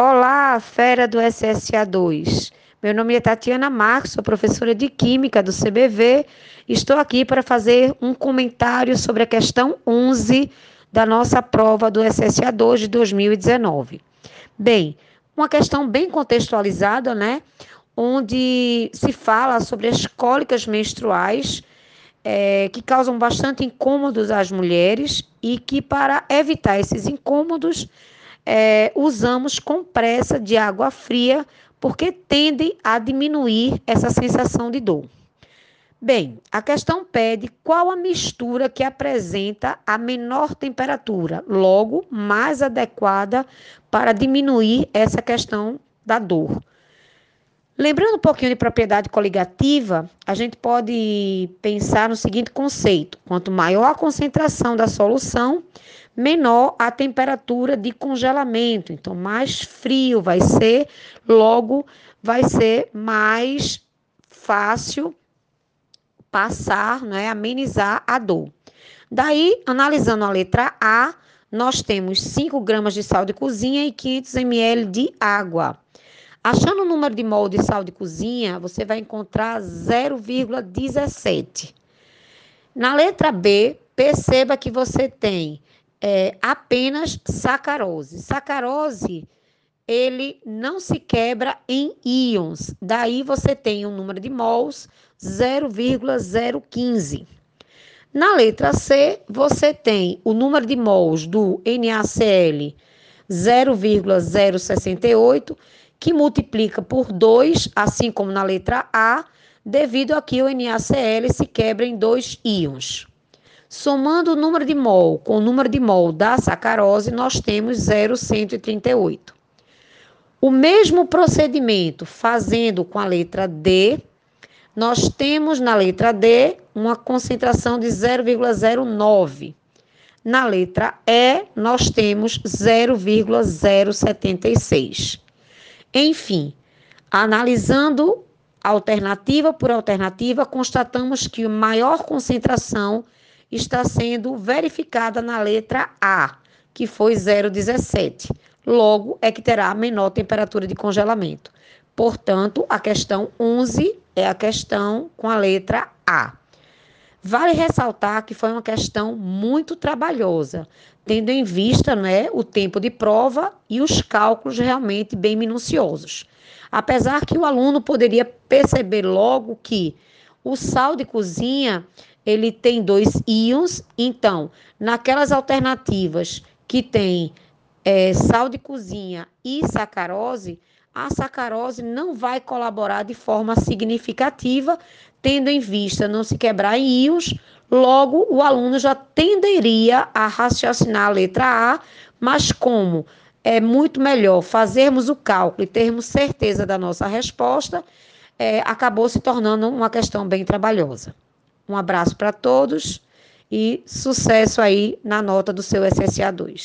Olá, fera do SSA2. Meu nome é Tatiana Marcos, sou professora de Química do CBV. Estou aqui para fazer um comentário sobre a questão 11 da nossa prova do SSA2 de 2019. Bem, uma questão bem contextualizada, né? Onde se fala sobre as cólicas menstruais é, que causam bastante incômodos às mulheres e que, para evitar esses incômodos, é, usamos compressa de água fria, porque tendem a diminuir essa sensação de dor. Bem, a questão pede qual a mistura que apresenta a menor temperatura, logo mais adequada para diminuir essa questão da dor. Lembrando um pouquinho de propriedade coligativa, a gente pode pensar no seguinte conceito: quanto maior a concentração da solução, menor a temperatura de congelamento. Então, mais frio vai ser, logo vai ser mais fácil passar, né, amenizar a dor. Daí, analisando a letra A, nós temos 5 gramas de sal de cozinha e 500 ml de água. Achando o número de mol de sal de cozinha, você vai encontrar 0,17. Na letra B, perceba que você tem é, apenas sacarose. Sacarose, ele não se quebra em íons. Daí você tem um número de mols 0,015. Na letra C, você tem o número de mols do NaCl 0,068, que multiplica por 2, assim como na letra A, devido a que o NaCl se quebra em dois íons. Somando o número de mol com o número de mol da sacarose, nós temos 0,138. O mesmo procedimento fazendo com a letra D, nós temos na letra D uma concentração de 0,09. Na letra E, nós temos 0,076. Enfim, analisando alternativa por alternativa, constatamos que a maior concentração está sendo verificada na letra A, que foi 0,17. Logo, é que terá menor temperatura de congelamento. Portanto, a questão 11 é a questão com a letra A. Vale ressaltar que foi uma questão muito trabalhosa, tendo em vista né, o tempo de prova e os cálculos realmente bem minuciosos. Apesar que o aluno poderia perceber logo que o sal de cozinha ele tem dois íons, então, naquelas alternativas que tem é, sal de cozinha e sacarose, a sacarose não vai colaborar de forma significativa, tendo em vista não se quebrar em íons, logo o aluno já tenderia a raciocinar a letra A, mas como é muito melhor fazermos o cálculo e termos certeza da nossa resposta, é, acabou se tornando uma questão bem trabalhosa. Um abraço para todos e sucesso aí na nota do seu SSA2.